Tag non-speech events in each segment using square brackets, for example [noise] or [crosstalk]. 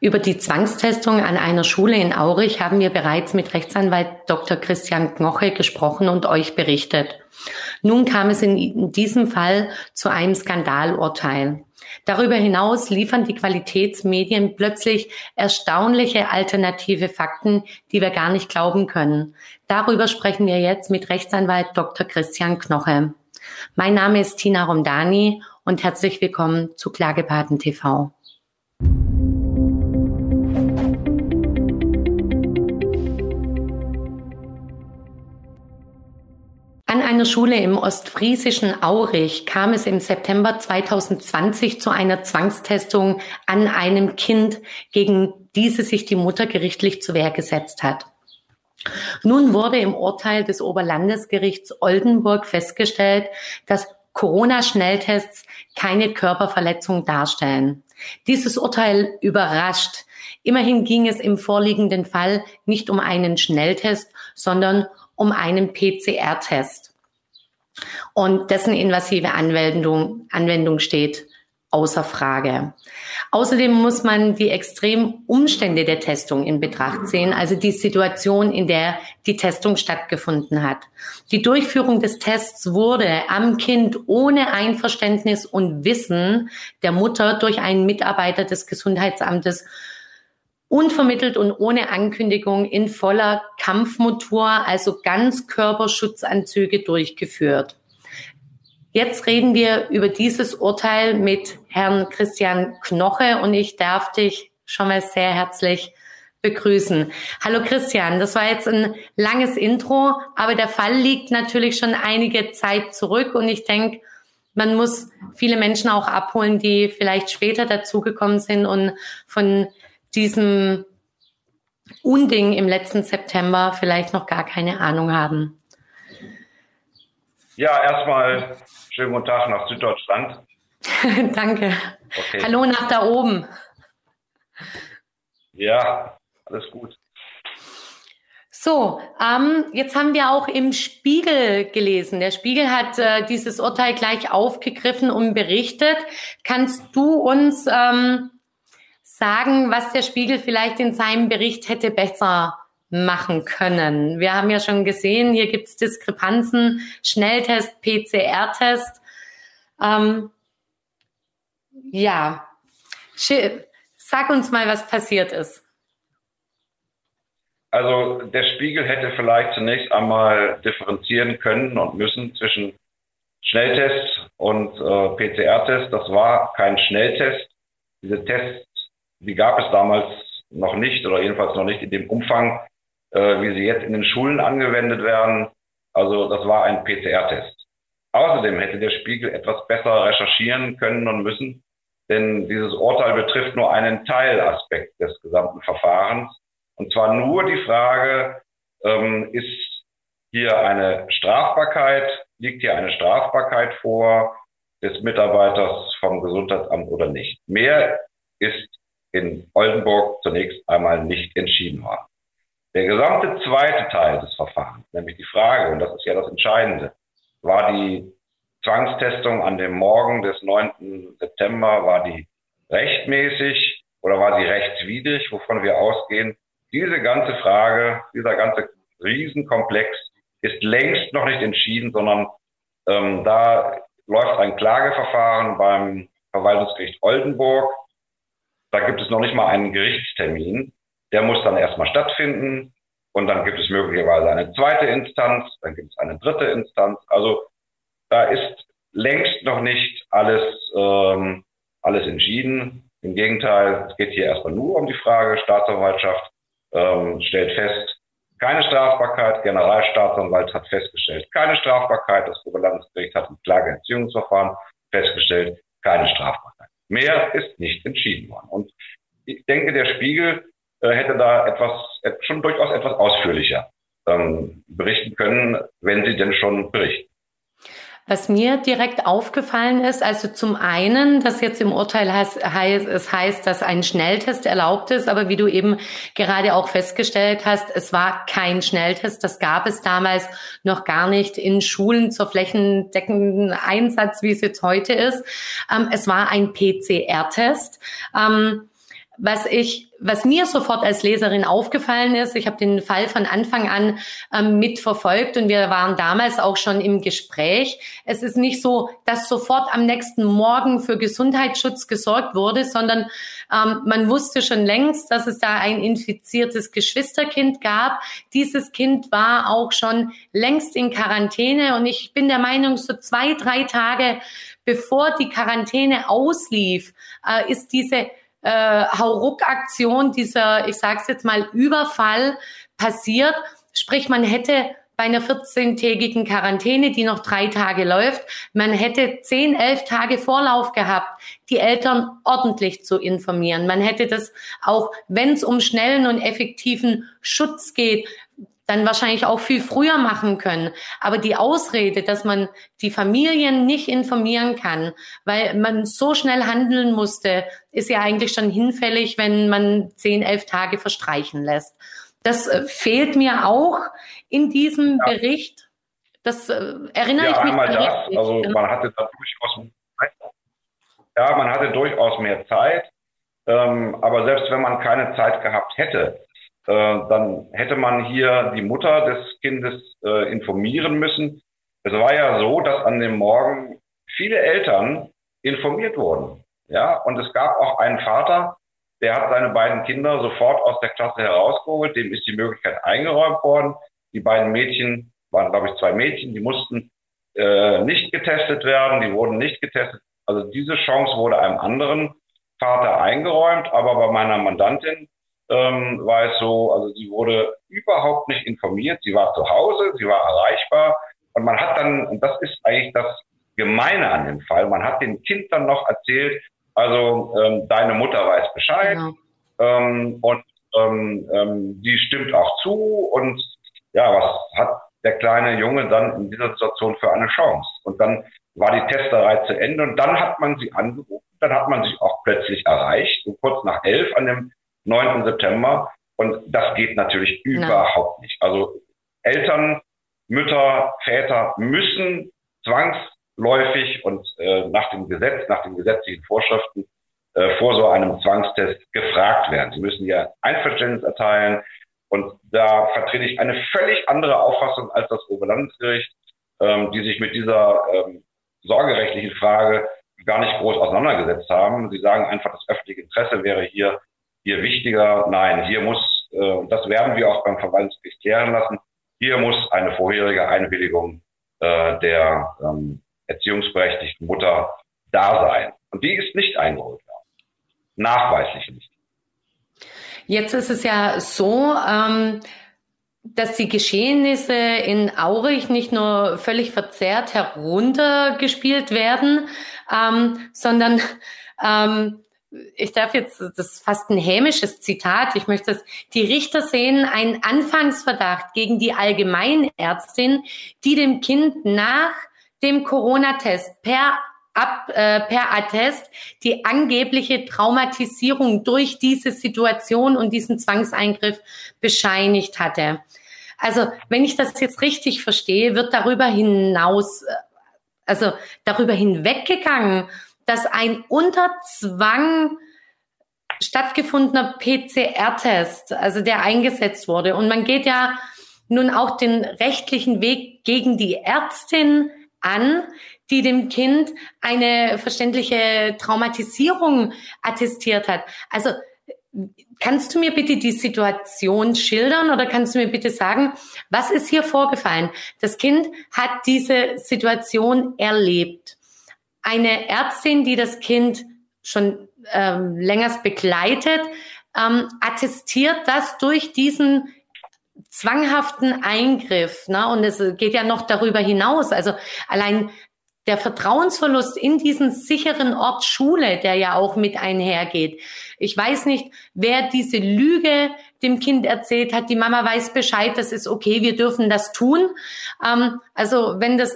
Über die Zwangstestung an einer Schule in Aurich haben wir bereits mit Rechtsanwalt Dr. Christian Knoche gesprochen und euch berichtet. Nun kam es in diesem Fall zu einem Skandalurteil. Darüber hinaus liefern die Qualitätsmedien plötzlich erstaunliche alternative Fakten, die wir gar nicht glauben können. Darüber sprechen wir jetzt mit Rechtsanwalt Dr. Christian Knoche. Mein Name ist Tina Romdani und herzlich willkommen zu Klagepaten TV. An einer Schule im ostfriesischen Aurich kam es im September 2020 zu einer Zwangstestung an einem Kind, gegen diese sich die Mutter gerichtlich zur Wehr gesetzt hat. Nun wurde im Urteil des Oberlandesgerichts Oldenburg festgestellt, dass Corona-Schnelltests keine Körperverletzung darstellen. Dieses Urteil überrascht. Immerhin ging es im vorliegenden Fall nicht um einen Schnelltest, sondern um einen PCR-Test. Und dessen invasive Anwendung, Anwendung steht außer Frage. Außerdem muss man die extremen Umstände der Testung in Betracht ziehen, also die Situation, in der die Testung stattgefunden hat. Die Durchführung des Tests wurde am Kind ohne Einverständnis und Wissen der Mutter durch einen Mitarbeiter des Gesundheitsamtes unvermittelt und ohne Ankündigung in voller Kampfmotor, also ganz Körperschutzanzüge durchgeführt. Jetzt reden wir über dieses Urteil mit Herrn Christian Knoche und ich darf dich schon mal sehr herzlich begrüßen. Hallo Christian, das war jetzt ein langes Intro, aber der Fall liegt natürlich schon einige Zeit zurück und ich denke, man muss viele Menschen auch abholen, die vielleicht später dazugekommen sind und von diesem Unding im letzten September vielleicht noch gar keine Ahnung haben. Ja, erstmal schönen guten Tag nach Süddeutschland. [laughs] Danke. Okay. Hallo nach da oben. Ja, alles gut. So, ähm, jetzt haben wir auch im Spiegel gelesen. Der Spiegel hat äh, dieses Urteil gleich aufgegriffen und berichtet. Kannst du uns ähm, sagen, was der Spiegel vielleicht in seinem Bericht hätte besser machen können. Wir haben ja schon gesehen, hier gibt es Diskrepanzen, Schnelltest, PCR-Test. Ähm, ja, sag uns mal, was passiert ist. Also der Spiegel hätte vielleicht zunächst einmal differenzieren können und müssen zwischen Schnelltest und äh, PCR-Test. Das war kein Schnelltest. Diese Tests, die gab es damals noch nicht oder jedenfalls noch nicht in dem Umfang, äh, wie sie jetzt in den Schulen angewendet werden. Also das war ein PCR-Test. Außerdem hätte der Spiegel etwas besser recherchieren können und müssen, denn dieses Urteil betrifft nur einen Teilaspekt des gesamten Verfahrens. Und zwar nur die Frage, ähm, ist hier eine Strafbarkeit, liegt hier eine Strafbarkeit vor des Mitarbeiters vom Gesundheitsamt oder nicht. Mehr ist in Oldenburg zunächst einmal nicht entschieden worden. Der gesamte zweite Teil des Verfahrens, nämlich die Frage, und das ist ja das Entscheidende, war die Zwangstestung an dem Morgen des 9. September, war die rechtmäßig oder war sie rechtswidrig, wovon wir ausgehen? Diese ganze Frage, dieser ganze Riesenkomplex ist längst noch nicht entschieden, sondern ähm, da läuft ein Klageverfahren beim Verwaltungsgericht Oldenburg. Da gibt es noch nicht mal einen Gerichtstermin. Der muss dann erstmal stattfinden und dann gibt es möglicherweise eine zweite Instanz, dann gibt es eine dritte Instanz. Also da ist längst noch nicht alles, ähm, alles entschieden. Im Gegenteil, es geht hier erstmal nur um die Frage, Staatsanwaltschaft ähm, stellt fest, keine Strafbarkeit, Generalstaatsanwalt hat festgestellt, keine Strafbarkeit, das Oberlandesgericht hat im Klageentziehungsverfahren festgestellt, keine Strafbarkeit. Mehr ist nicht entschieden worden. Und ich denke, der Spiegel äh, hätte da etwas, schon durchaus etwas ausführlicher ähm, berichten können, wenn sie denn schon berichten. Was mir direkt aufgefallen ist, also zum einen, dass jetzt im Urteil heißt, heißt, es heißt, dass ein Schnelltest erlaubt ist, aber wie du eben gerade auch festgestellt hast, es war kein Schnelltest. Das gab es damals noch gar nicht in Schulen zur flächendeckenden Einsatz, wie es jetzt heute ist. Ähm, es war ein PCR-Test. Ähm, was ich, was mir sofort als Leserin aufgefallen ist, ich habe den Fall von Anfang an ähm, mitverfolgt und wir waren damals auch schon im Gespräch. Es ist nicht so, dass sofort am nächsten Morgen für Gesundheitsschutz gesorgt wurde, sondern ähm, man wusste schon längst, dass es da ein infiziertes Geschwisterkind gab. Dieses Kind war auch schon längst in Quarantäne und ich bin der Meinung, so zwei, drei Tage bevor die Quarantäne auslief, äh, ist diese äh, Hauruck-Aktion, dieser, ich sage es jetzt mal, Überfall passiert. Sprich, man hätte bei einer 14-tägigen Quarantäne, die noch drei Tage läuft, man hätte zehn, elf Tage Vorlauf gehabt, die Eltern ordentlich zu informieren. Man hätte das auch, wenn es um schnellen und effektiven Schutz geht, dann wahrscheinlich auch viel früher machen können. Aber die Ausrede, dass man die Familien nicht informieren kann, weil man so schnell handeln musste, ist ja eigentlich schon hinfällig, wenn man zehn, elf Tage verstreichen lässt. Das äh, fehlt mir auch in diesem ja. Bericht. Das äh, erinnere ja, ich mich. Einmal das, also man hatte da durchaus ja, man hatte durchaus mehr Zeit. Ähm, aber selbst wenn man keine Zeit gehabt hätte, äh, dann hätte man hier die Mutter des Kindes äh, informieren müssen. Es war ja so, dass an dem Morgen viele Eltern informiert wurden. Ja, und es gab auch einen Vater, der hat seine beiden Kinder sofort aus der Klasse herausgeholt. Dem ist die Möglichkeit eingeräumt worden. Die beiden Mädchen waren, glaube ich, zwei Mädchen, die mussten äh, nicht getestet werden, die wurden nicht getestet. Also diese Chance wurde einem anderen Vater eingeräumt, aber bei meiner Mandantin ähm, war es so, also sie wurde überhaupt nicht informiert. Sie war zu Hause, sie war erreichbar und man hat dann, und das ist eigentlich das Gemeine an dem Fall, man hat dem Kind dann noch erzählt, also ähm, deine Mutter weiß Bescheid genau. ähm, und ähm, ähm, die stimmt auch zu und ja, was hat der kleine Junge dann in dieser Situation für eine Chance? Und dann war die Testerei zu Ende und dann hat man sie angerufen, dann hat man sich auch plötzlich erreicht, so kurz nach elf an dem 9. September. Und das geht natürlich überhaupt nicht. Also Eltern, Mütter, Väter müssen zwangsläufig und äh, nach dem Gesetz, nach den gesetzlichen Vorschriften äh, vor so einem Zwangstest gefragt werden. Sie müssen ja Einverständnis erteilen. Und da vertrete ich eine völlig andere Auffassung als das Oberlandesgericht, ähm, die sich mit dieser ähm, sorgerechtlichen Frage gar nicht groß auseinandergesetzt haben. Sie sagen einfach, das öffentliche Interesse wäre hier hier wichtiger, nein, hier muss, äh, und das werden wir auch beim Verwaltungsgericht klären lassen, hier muss eine vorherige Einwilligung äh, der ähm, erziehungsberechtigten Mutter da sein. Und die ist nicht eingeholt worden. Nachweislich nicht. Jetzt ist es ja so, ähm, dass die Geschehnisse in Aurich nicht nur völlig verzerrt heruntergespielt werden, ähm, sondern ähm, ich darf jetzt, das ist fast ein hämisches Zitat, ich möchte es, die Richter sehen einen Anfangsverdacht gegen die Allgemeinärztin, die dem Kind nach dem Corona-Test per ab, äh, per Attest die angebliche Traumatisierung durch diese Situation und diesen Zwangseingriff bescheinigt hatte. Also, wenn ich das jetzt richtig verstehe, wird darüber hinaus, äh, also darüber hinweggegangen dass ein unter Zwang stattgefundener PCR-Test, also der eingesetzt wurde. Und man geht ja nun auch den rechtlichen Weg gegen die Ärztin an, die dem Kind eine verständliche Traumatisierung attestiert hat. Also kannst du mir bitte die Situation schildern oder kannst du mir bitte sagen, was ist hier vorgefallen? Das Kind hat diese Situation erlebt eine Ärztin, die das Kind schon ähm, längst begleitet, ähm, attestiert das durch diesen zwanghaften Eingriff. Ne? Und es geht ja noch darüber hinaus. Also allein der Vertrauensverlust in diesen sicheren Ort Schule, der ja auch mit einhergeht. Ich weiß nicht, wer diese Lüge dem Kind erzählt hat. Die Mama weiß Bescheid, das ist okay, wir dürfen das tun. Ähm, also wenn das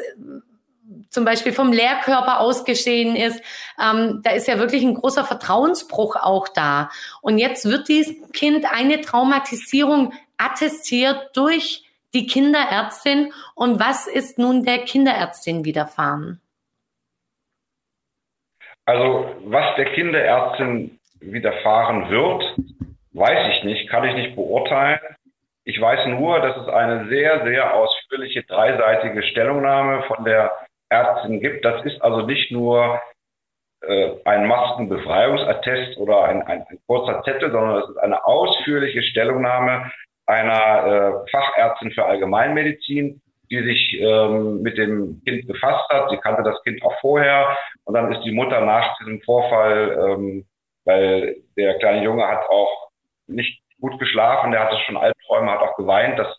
zum Beispiel vom Lehrkörper ausgeschehen ist, ähm, da ist ja wirklich ein großer Vertrauensbruch auch da. Und jetzt wird diesem Kind eine Traumatisierung attestiert durch die Kinderärztin. Und was ist nun der Kinderärztin widerfahren? Also was der Kinderärztin widerfahren wird, weiß ich nicht, kann ich nicht beurteilen. Ich weiß nur, dass es eine sehr, sehr ausführliche dreiseitige Stellungnahme von der Ärztin gibt. Das ist also nicht nur äh, ein Maskenbefreiungsattest oder ein, ein, ein, kurzer Zettel, sondern es ist eine ausführliche Stellungnahme einer äh, Fachärztin für Allgemeinmedizin, die sich ähm, mit dem Kind befasst hat. Sie kannte das Kind auch vorher und dann ist die Mutter nach diesem Vorfall, ähm, weil der kleine Junge hat auch nicht gut geschlafen, der hatte schon Albträume, hat auch geweint, das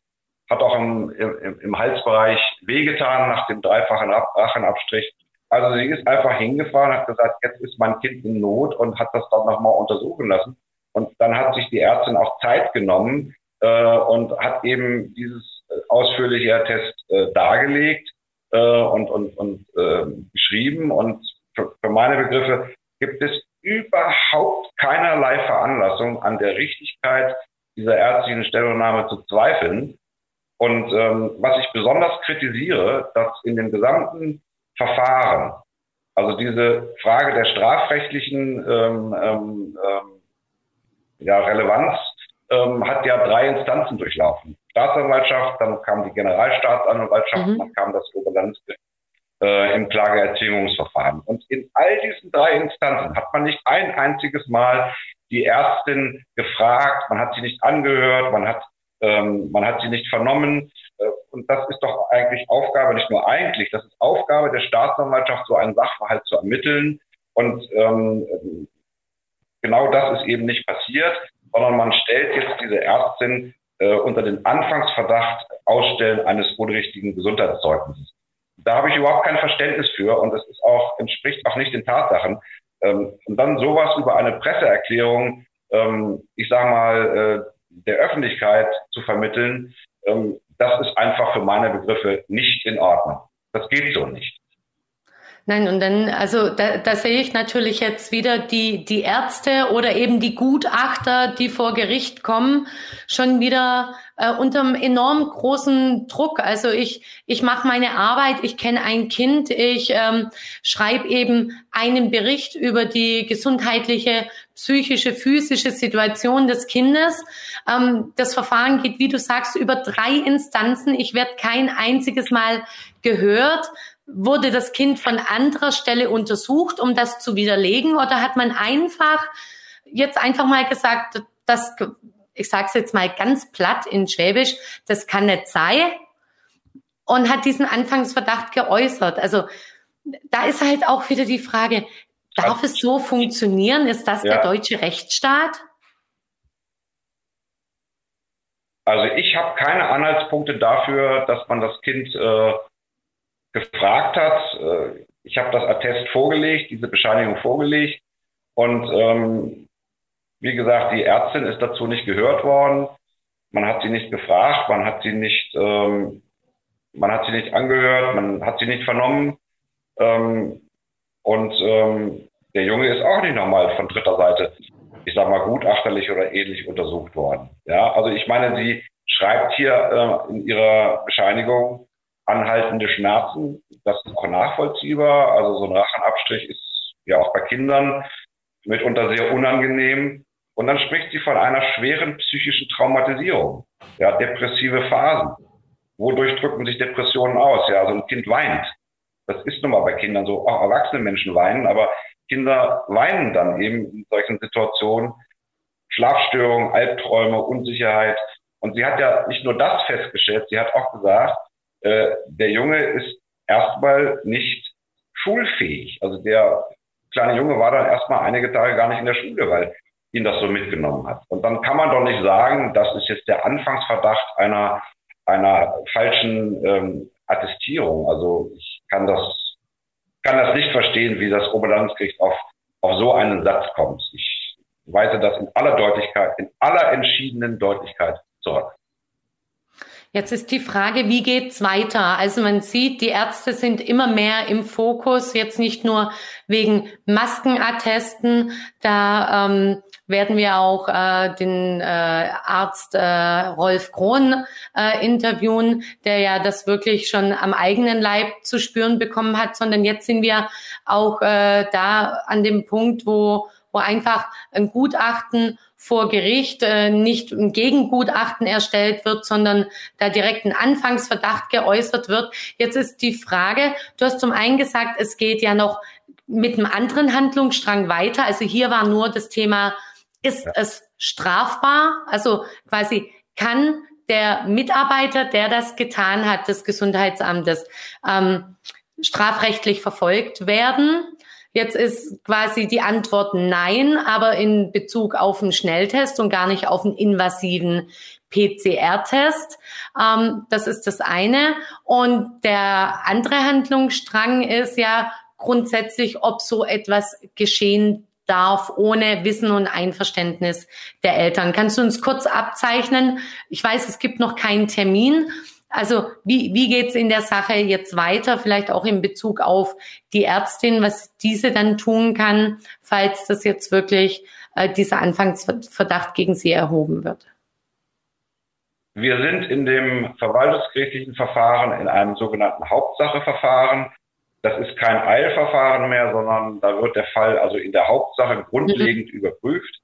hat auch im, im, im Halsbereich wehgetan nach dem dreifachen Rachenabstrich. Also sie ist einfach hingefahren, hat gesagt, jetzt ist mein Kind in Not und hat das dann nochmal untersuchen lassen. Und dann hat sich die Ärztin auch Zeit genommen äh, und hat eben dieses äh, ausführliche Test äh, dargelegt äh, und, und, und äh, geschrieben. Und für, für meine Begriffe gibt es überhaupt keinerlei Veranlassung an der Richtigkeit dieser ärztlichen Stellungnahme zu zweifeln. Und ähm, was ich besonders kritisiere, dass in dem gesamten Verfahren. Also diese Frage der strafrechtlichen ähm, ähm, ähm, ja, Relevanz ähm, hat ja drei Instanzen durchlaufen. Staatsanwaltschaft, dann kam die Generalstaatsanwaltschaft, mhm. dann kam das Oberlandesgericht äh, im Klageerzwingungsverfahren. Und in all diesen drei Instanzen hat man nicht ein einziges Mal die Ärztin gefragt, man hat sie nicht angehört, man hat, ähm, man hat sie nicht vernommen. Äh, und das ist doch eigentlich Aufgabe, nicht nur eigentlich, das ist Aufgabe der Staatsanwaltschaft, so einen Sachverhalt zu ermitteln. Und ähm, genau das ist eben nicht passiert, sondern man stellt jetzt diese Ärztin äh, unter den Anfangsverdacht Ausstellen eines unrichtigen Gesundheitszeugnisses. Da habe ich überhaupt kein Verständnis für und das ist auch, entspricht auch nicht den Tatsachen. Ähm, und dann sowas über eine Presseerklärung, ähm, ich sage mal, äh, der Öffentlichkeit zu vermitteln, ähm, das ist einfach für meine Begriffe nicht in Ordnung. Das geht so nicht. Nein, und dann, also da, da sehe ich natürlich jetzt wieder die, die Ärzte oder eben die Gutachter, die vor Gericht kommen, schon wieder äh, unter einem enorm großen Druck. Also ich, ich mache meine Arbeit, ich kenne ein Kind, ich ähm, schreibe eben einen Bericht über die gesundheitliche, psychische, physische Situation des Kindes. Ähm, das Verfahren geht, wie du sagst, über drei Instanzen. Ich werde kein einziges Mal gehört wurde das Kind von anderer Stelle untersucht, um das zu widerlegen? Oder hat man einfach jetzt einfach mal gesagt, das, ich sage es jetzt mal ganz platt in Schwäbisch, das kann nicht sein? Und hat diesen Anfangsverdacht geäußert. Also da ist halt auch wieder die Frage, darf es so funktionieren? Ist das ja. der deutsche Rechtsstaat? Also ich habe keine Anhaltspunkte dafür, dass man das Kind äh, gefragt hat. Äh, ich habe das Attest vorgelegt, diese Bescheinigung vorgelegt. Und ähm, wie gesagt, die Ärztin ist dazu nicht gehört worden. Man hat sie nicht gefragt, man hat sie nicht, ähm, man hat sie nicht angehört, man hat sie nicht vernommen. Ähm, und ähm, der Junge ist auch nicht nochmal von dritter Seite, ich sag mal, gutachterlich oder ähnlich untersucht worden. Ja, also ich meine, sie schreibt hier äh, in ihrer Bescheinigung, anhaltende Schmerzen. Das ist auch nachvollziehbar. Also so ein Rachenabstrich ist ja auch bei Kindern mitunter sehr unangenehm. Und dann spricht sie von einer schweren psychischen Traumatisierung, ja, depressive Phasen. Wodurch drücken sich Depressionen aus? Ja, so ein Kind weint. Das ist nun mal bei Kindern so. Auch erwachsene Menschen weinen, aber Kinder weinen dann eben in solchen Situationen. Schlafstörungen, Albträume, Unsicherheit. Und sie hat ja nicht nur das festgestellt, sie hat auch gesagt, äh, der Junge ist erstmal nicht schulfähig. Also der kleine Junge war dann erstmal einige Tage gar nicht in der Schule, weil ihn das so mitgenommen hat. Und dann kann man doch nicht sagen, das ist jetzt der Anfangsverdacht einer, einer falschen ähm, Attestierung. Also ich kann das, kann das nicht verstehen, wie das Oberlandesgericht auf, auf so einen Satz kommt. Ich weise das in aller Deutlichkeit, in aller entschiedenen Deutlichkeit zurück. Jetzt ist die Frage, wie geht's weiter? Also man sieht, die Ärzte sind immer mehr im Fokus, jetzt nicht nur wegen Maskenattesten. Da ähm, werden wir auch äh, den äh, Arzt äh, Rolf Krohn äh, interviewen, der ja das wirklich schon am eigenen Leib zu spüren bekommen hat, sondern jetzt sind wir auch äh, da an dem Punkt, wo wo einfach ein Gutachten vor Gericht äh, nicht ein Gegengutachten erstellt wird, sondern da direkt ein Anfangsverdacht geäußert wird. Jetzt ist die Frage, du hast zum einen gesagt, es geht ja noch mit einem anderen Handlungsstrang weiter. Also hier war nur das Thema, ist ja. es strafbar? Also quasi kann der Mitarbeiter, der das getan hat, des Gesundheitsamtes, ähm, strafrechtlich verfolgt werden. Jetzt ist quasi die Antwort nein, aber in Bezug auf einen Schnelltest und gar nicht auf einen invasiven PCR-Test. Ähm, das ist das eine. Und der andere Handlungsstrang ist ja grundsätzlich, ob so etwas geschehen darf ohne Wissen und Einverständnis der Eltern. Kannst du uns kurz abzeichnen? Ich weiß, es gibt noch keinen Termin. Also wie, wie geht's in der Sache jetzt weiter? Vielleicht auch in Bezug auf die Ärztin, was diese dann tun kann, falls das jetzt wirklich äh, dieser Anfangsverdacht gegen sie erhoben wird. Wir sind in dem verwaltungsgerichtlichen Verfahren in einem sogenannten Hauptsacheverfahren. Das ist kein Eilverfahren mehr, sondern da wird der Fall also in der Hauptsache grundlegend mhm. überprüft.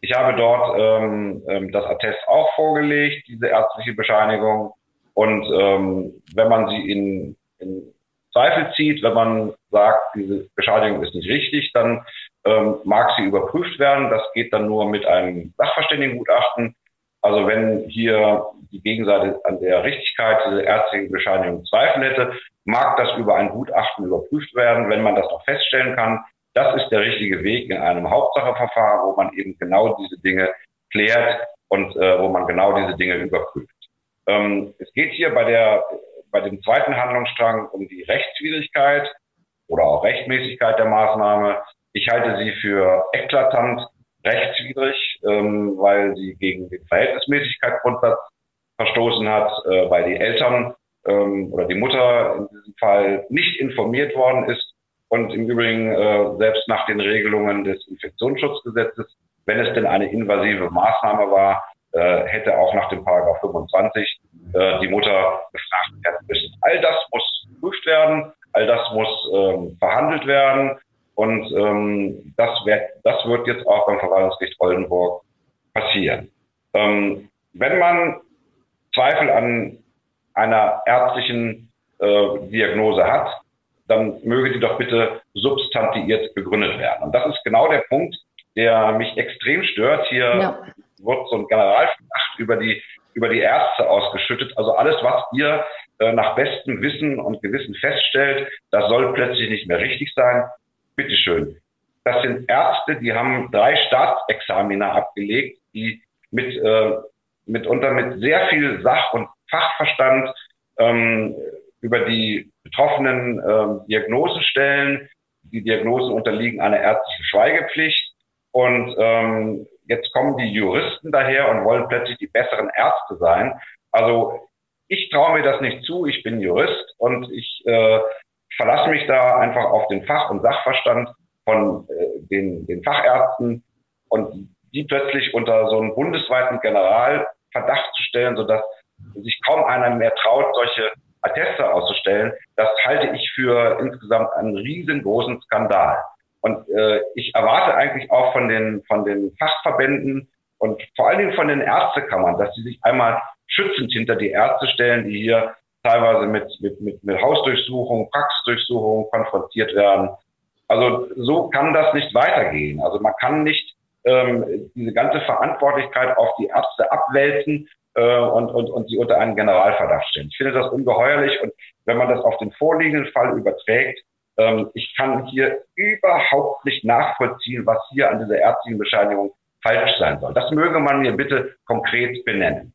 Ich habe dort ähm, ähm, das Attest auch vorgelegt, diese ärztliche Bescheinigung. Und ähm, wenn man sie in, in Zweifel zieht, wenn man sagt, diese Bescheinigung ist nicht richtig, dann ähm, mag sie überprüft werden. Das geht dann nur mit einem Sachverständigengutachten. Also wenn hier die Gegenseite an der Richtigkeit dieser ärztlichen Bescheinigung Zweifel hätte, mag das über ein Gutachten überprüft werden, wenn man das noch feststellen kann. Das ist der richtige Weg in einem Hauptsacheverfahren, wo man eben genau diese Dinge klärt und äh, wo man genau diese Dinge überprüft. Ähm, es geht hier bei der bei dem zweiten Handlungsstrang um die Rechtswidrigkeit oder auch Rechtmäßigkeit der Maßnahme. Ich halte sie für eklatant rechtswidrig, ähm, weil sie gegen den Verhältnismäßigkeitsgrundsatz verstoßen hat, äh, weil die Eltern ähm, oder die Mutter in diesem Fall nicht informiert worden ist und im Übrigen äh, selbst nach den Regelungen des Infektionsschutzgesetzes, wenn es denn eine invasive Maßnahme war, äh, hätte auch nach dem Paragraph 25 äh, die Mutter gefragt werden müssen. All das muss geprüft werden, all das muss ähm, verhandelt werden und ähm, das, wird, das wird jetzt auch beim Verwaltungsgericht Oldenburg passieren. Ähm, wenn man Zweifel an einer ärztlichen äh, Diagnose hat, dann möge die doch bitte substantiiert begründet werden. Und das ist genau der Punkt, der mich extrem stört. Hier ja. Wird so ein Generalverdacht über die, über die Ärzte ausgeschüttet. Also alles, was ihr äh, nach bestem Wissen und Gewissen feststellt, das soll plötzlich nicht mehr richtig sein. Bitteschön. Das sind Ärzte, die haben drei Staatsexamina abgelegt, die mit, äh, mitunter mit sehr viel Sach- und Fachverstand ähm, über die betroffenen ähm, Diagnosen stellen. Die Diagnosen unterliegen einer ärztlichen Schweigepflicht. Und ähm, jetzt kommen die Juristen daher und wollen plötzlich die besseren Ärzte sein. Also ich traue mir das nicht zu. Ich bin Jurist und ich äh, verlasse mich da einfach auf den Fach- und Sachverstand von äh, den, den Fachärzten und die plötzlich unter so einen bundesweiten Generalverdacht zu stellen, sodass sich kaum einer mehr traut, solche Atteste auszustellen, das halte ich für insgesamt einen riesengroßen Skandal. Und äh, ich erwarte eigentlich auch von den, von den Fachverbänden und vor allen Dingen von den Ärztekammern, dass sie sich einmal schützend hinter die Ärzte stellen, die hier teilweise mit, mit, mit, mit Hausdurchsuchungen, Praxisdurchsuchungen konfrontiert werden. Also so kann das nicht weitergehen. Also man kann nicht ähm, diese ganze Verantwortlichkeit auf die Ärzte abwälzen äh, und, und, und sie unter einen Generalverdacht stellen. Ich finde das ungeheuerlich und wenn man das auf den vorliegenden Fall überträgt, ähm, ich kann hier überhaupt nicht nachvollziehen, was hier an dieser ärztlichen Bescheinigung falsch sein soll. Das möge man mir bitte konkret benennen.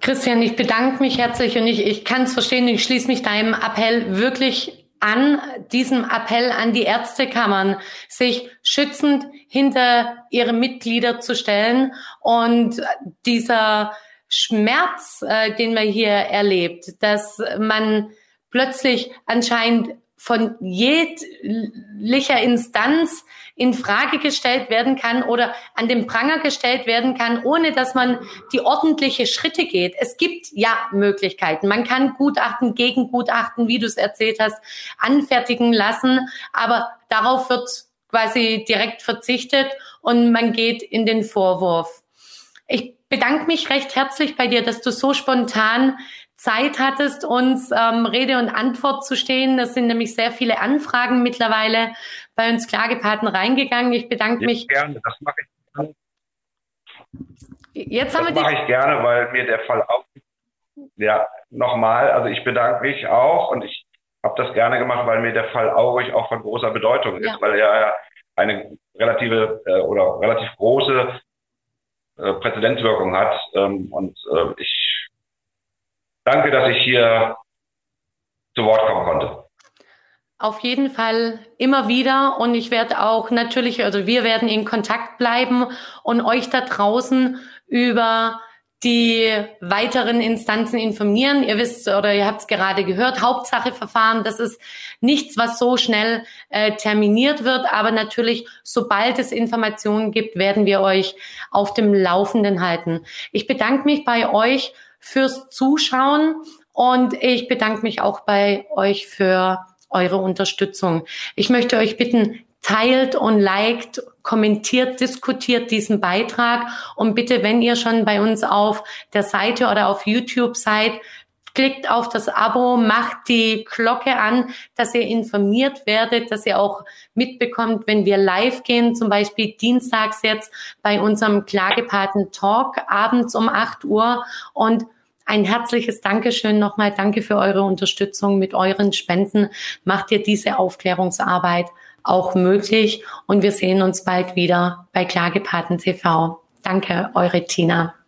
Christian, ich bedanke mich herzlich und ich, ich kann es verstehen, ich schließe mich deinem Appell wirklich an diesem Appell an die Ärztekammern, sich schützend hinter ihre Mitglieder zu stellen und dieser Schmerz, äh, den man hier erlebt, dass man plötzlich anscheinend von jeglicher Instanz in Frage gestellt werden kann oder an den Pranger gestellt werden kann, ohne dass man die ordentliche Schritte geht. Es gibt ja Möglichkeiten. Man kann Gutachten gegen Gutachten, wie du es erzählt hast, anfertigen lassen, aber darauf wird quasi direkt verzichtet und man geht in den Vorwurf. Ich bedanke mich recht herzlich bei dir, dass du so spontan Zeit hattest, uns ähm, Rede und Antwort zu stehen. Das sind nämlich sehr viele Anfragen mittlerweile bei uns Klagepaten reingegangen. Ich bedanke mich. Gerne, das mache ich. Jetzt haben das wir mache ich gerne, weil mir der Fall auch. Ja, nochmal, also ich bedanke mich auch und ich habe das gerne gemacht, weil mir der Fall Aurich auch von großer Bedeutung ist, ja. weil er ja eine relative äh, oder relativ große äh, Präzedenzwirkung hat. Ähm, und äh, ich danke, dass ich hier zu Wort kommen konnte. Auf jeden Fall immer wieder und ich werde auch natürlich, also wir werden in Kontakt bleiben und euch da draußen über die weiteren Instanzen informieren. Ihr wisst oder ihr habt es gerade gehört, Hauptsache Verfahren, das ist nichts, was so schnell äh, terminiert wird, aber natürlich, sobald es Informationen gibt, werden wir euch auf dem Laufenden halten. Ich bedanke mich bei euch fürs Zuschauen und ich bedanke mich auch bei euch für eure Unterstützung. Ich möchte euch bitten, teilt und liked, kommentiert, diskutiert diesen Beitrag und bitte, wenn ihr schon bei uns auf der Seite oder auf YouTube seid, klickt auf das Abo, macht die Glocke an, dass ihr informiert werdet, dass ihr auch mitbekommt, wenn wir live gehen, zum Beispiel dienstags jetzt bei unserem Klagepaten Talk abends um 8 Uhr und ein herzliches Dankeschön nochmal. Danke für eure Unterstützung. Mit euren Spenden macht ihr diese Aufklärungsarbeit auch möglich. Und wir sehen uns bald wieder bei Klagepaten TV. Danke, eure Tina.